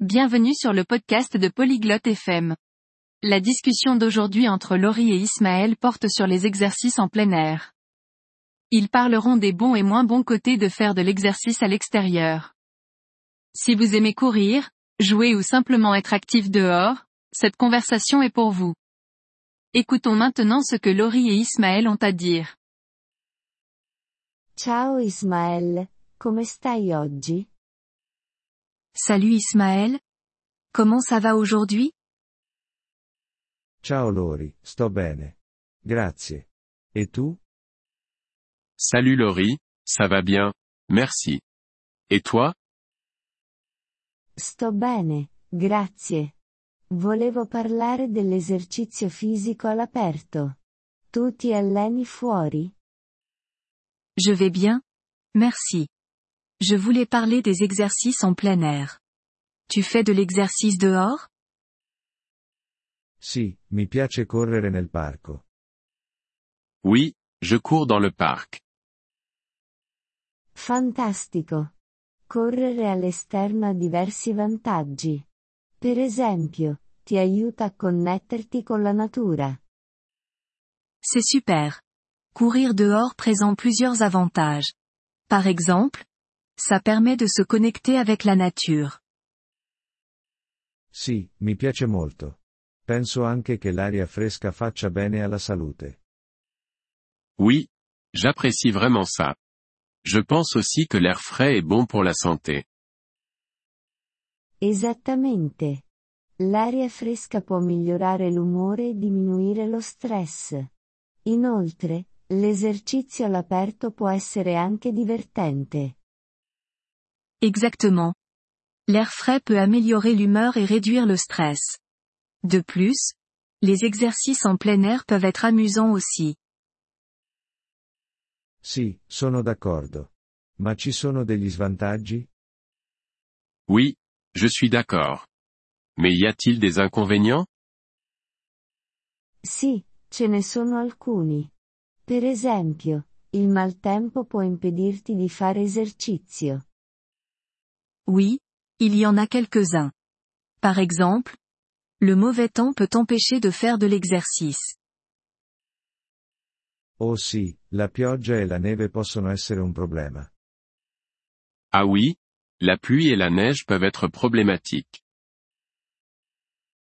Bienvenue sur le podcast de Polyglotte FM. La discussion d'aujourd'hui entre Laurie et Ismaël porte sur les exercices en plein air. Ils parleront des bons et moins bons côtés de faire de l'exercice à l'extérieur. Si vous aimez courir, jouer ou simplement être actif dehors, cette conversation est pour vous. Écoutons maintenant ce que Laurie et Ismaël ont à dire. Ciao Ismaël, come stai oggi? Salut Ismaël. Comment ça va aujourd'hui? Ciao Lori, sto bene. Grazie. Et tu? Salut Laurie, ça va bien, merci. Et toi? Sto bene, grazie. Volevo parlare dell'esercizio fisico all'aperto. Tu ti alleni fuori? Je vais bien. Merci. Je voulais parler des exercices en plein air. Tu fais de l'exercice dehors? Sì, mi piace correre nel parco. Oui, je cours dans le parc. Fantastico. Correre all'esterno ha diversi vantaggi. Per esempio, ti aiuta a connetterti con la natura. C'est super. Courir dehors présente plusieurs avantages. Par exemple, ça permet de se connecter avec la nature. Sì, mi piace molto. Penso anche che l'aria fresca faccia bene alla salute. Oui, j'apprécie vraiment ça. Je pense aussi que l'air frais est bon pour la santé. Esattamente. L'aria fresca può migliorare l'umore e diminuire lo stress. Inoltre, l'esercizio all'aperto può essere anche divertente. Exactement. L'air frais peut améliorer l'humeur et réduire le stress. De plus, les exercices en plein air peuvent être amusants aussi. Sì, sono d'accordo. Ma ci sono degli svantaggi? Oui, je suis d'accord. Mais y a-t-il des inconvénients? Sì, ce ne sono alcuni. Per esempio, il maltempo può impedirti di fare esercizio. Oui, il y en a quelques-uns. Par exemple, le mauvais temps peut t'empêcher de faire de l'exercice. Oh sì, la pioggia e la neve possono essere un problema. Ah oui, la pluie et la neige peuvent être problématiques.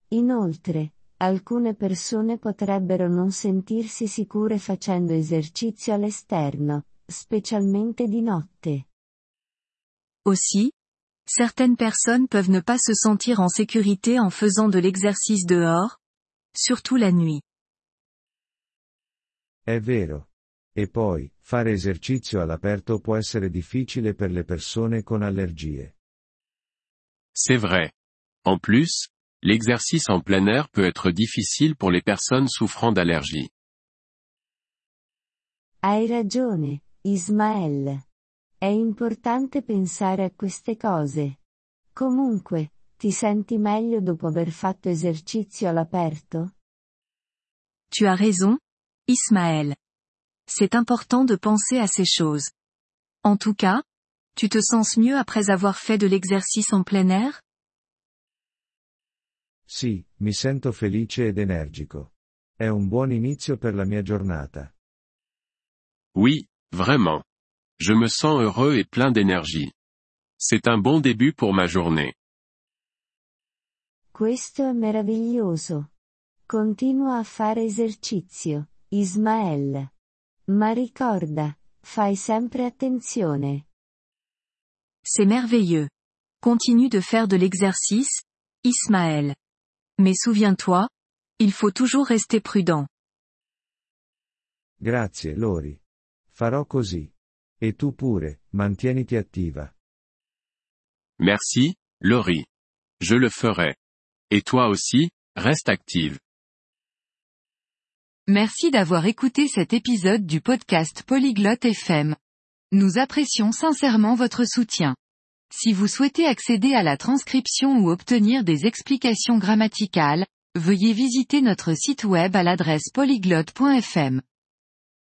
Inoltre, alcune persone potrebbero non sentirsi sicure facendo esercizio all'esterno, specialmente di notte. Aussi, certaines personnes peuvent ne pas se sentir en sécurité en faisant de l'exercice dehors, surtout la nuit. È vero. E poi, fare esercizio all'aperto può essere difficile per le persone con allergie. C'est vrai. En plus, l'exercice en plein air peut être difficile pour les personnes souffrant d'allergies. Hai ragione, Ismael. È importante pensare a queste cose. Comunque, ti senti meglio dopo aver fatto esercizio all'aperto? Tu as raison, Ismaël. C'est important de penser à ces choses. En tout cas, tu te sens mieux après avoir fait de l'exercice en plein air? Sì, mi sento felice ed energico. È un buon inizio per la mia giornata. Oui, vraiment. Je me sens heureux et plein d'énergie. C'est un bon début pour ma journée. Questo è meraviglioso. Continua a fare esercizio, Ismael. Ma ricorda, fai sempre attenzione. C'est merveilleux. Continue de faire de l'exercice, Ismaël. Mais souviens-toi, il faut toujours rester prudent. Grazie, Lori. Farò così. E tu pure, mantieniti attiva. Merci, Laurie. Je le ferai. Et toi aussi, reste active. Merci d'avoir écouté cet épisode du podcast Polyglotte FM. Nous apprécions sincèrement votre soutien. Si vous souhaitez accéder à la transcription ou obtenir des explications grammaticales, veuillez visiter notre site web à l'adresse polyglotte.fm.